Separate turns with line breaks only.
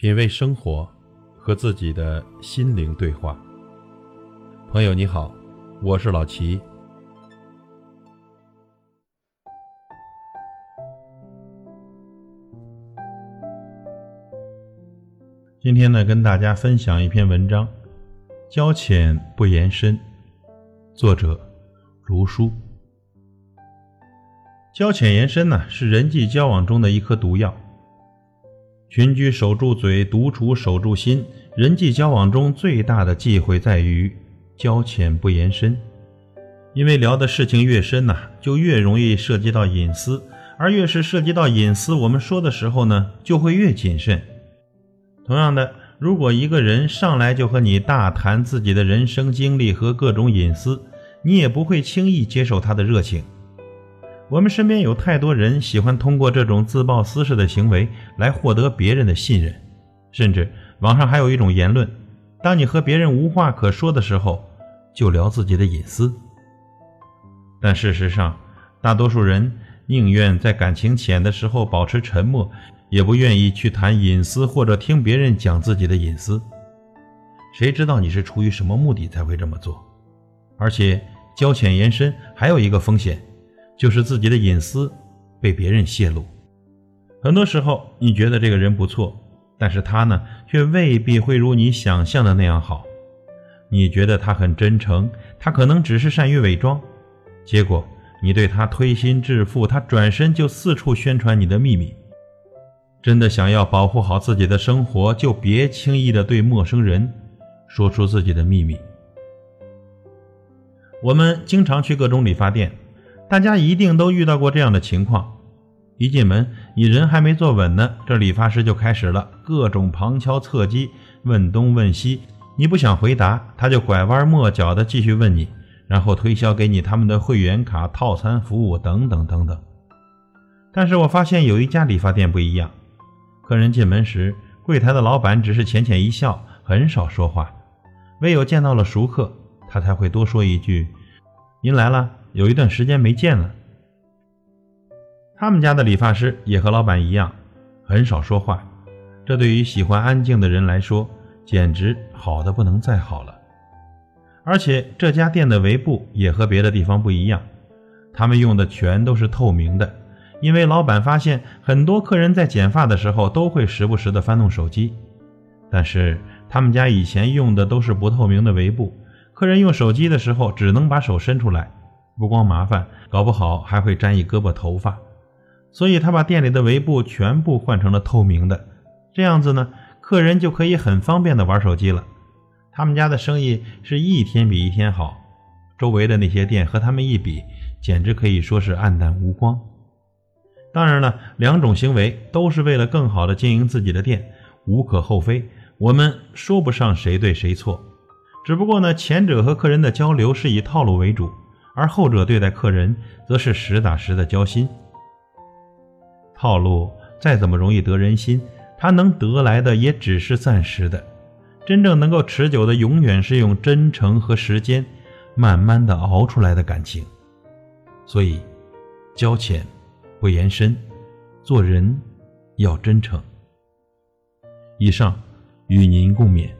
品味生活，和自己的心灵对话。朋友你好，我是老齐。今天呢，跟大家分享一篇文章，《交浅不言深》，作者如书。交浅言深呢，是人际交往中的一颗毒药。群居守住嘴，独处守住心。人际交往中最大的忌讳在于交浅不言深，因为聊的事情越深呐，就越容易涉及到隐私，而越是涉及到隐私，我们说的时候呢，就会越谨慎。同样的，如果一个人上来就和你大谈自己的人生经历和各种隐私，你也不会轻易接受他的热情。我们身边有太多人喜欢通过这种自曝私事的行为来获得别人的信任，甚至网上还有一种言论：当你和别人无话可说的时候，就聊自己的隐私。但事实上，大多数人宁愿在感情浅的时候保持沉默，也不愿意去谈隐私或者听别人讲自己的隐私。谁知道你是出于什么目的才会这么做？而且，交浅言深还有一个风险。就是自己的隐私被别人泄露，很多时候你觉得这个人不错，但是他呢却未必会如你想象的那样好。你觉得他很真诚，他可能只是善于伪装。结果你对他推心置腹，他转身就四处宣传你的秘密。真的想要保护好自己的生活，就别轻易的对陌生人说出自己的秘密。我们经常去各种理发店。大家一定都遇到过这样的情况：一进门，你人还没坐稳呢，这理发师就开始了各种旁敲侧击，问东问西。你不想回答，他就拐弯抹角的继续问你，然后推销给你他们的会员卡、套餐服务等等等等。但是我发现有一家理发店不一样，客人进门时，柜台的老板只是浅浅一笑，很少说话，唯有见到了熟客，他才会多说一句：“您来了。”有一段时间没见了。他们家的理发师也和老板一样，很少说话。这对于喜欢安静的人来说，简直好的不能再好了。而且这家店的围布也和别的地方不一样，他们用的全都是透明的，因为老板发现很多客人在剪发的时候都会时不时的翻动手机。但是他们家以前用的都是不透明的围布，客人用手机的时候只能把手伸出来。不光麻烦，搞不好还会沾一胳膊头发，所以他把店里的围布全部换成了透明的，这样子呢，客人就可以很方便的玩手机了。他们家的生意是一天比一天好，周围的那些店和他们一比，简直可以说是黯淡无光。当然了，两种行为都是为了更好的经营自己的店，无可厚非，我们说不上谁对谁错，只不过呢，前者和客人的交流是以套路为主。而后者对待客人，则是实打实的交心。套路再怎么容易得人心，他能得来的也只是暂时的。真正能够持久的，永远是用真诚和时间，慢慢的熬出来的感情。所以，交浅不言深，做人要真诚。以上与您共勉。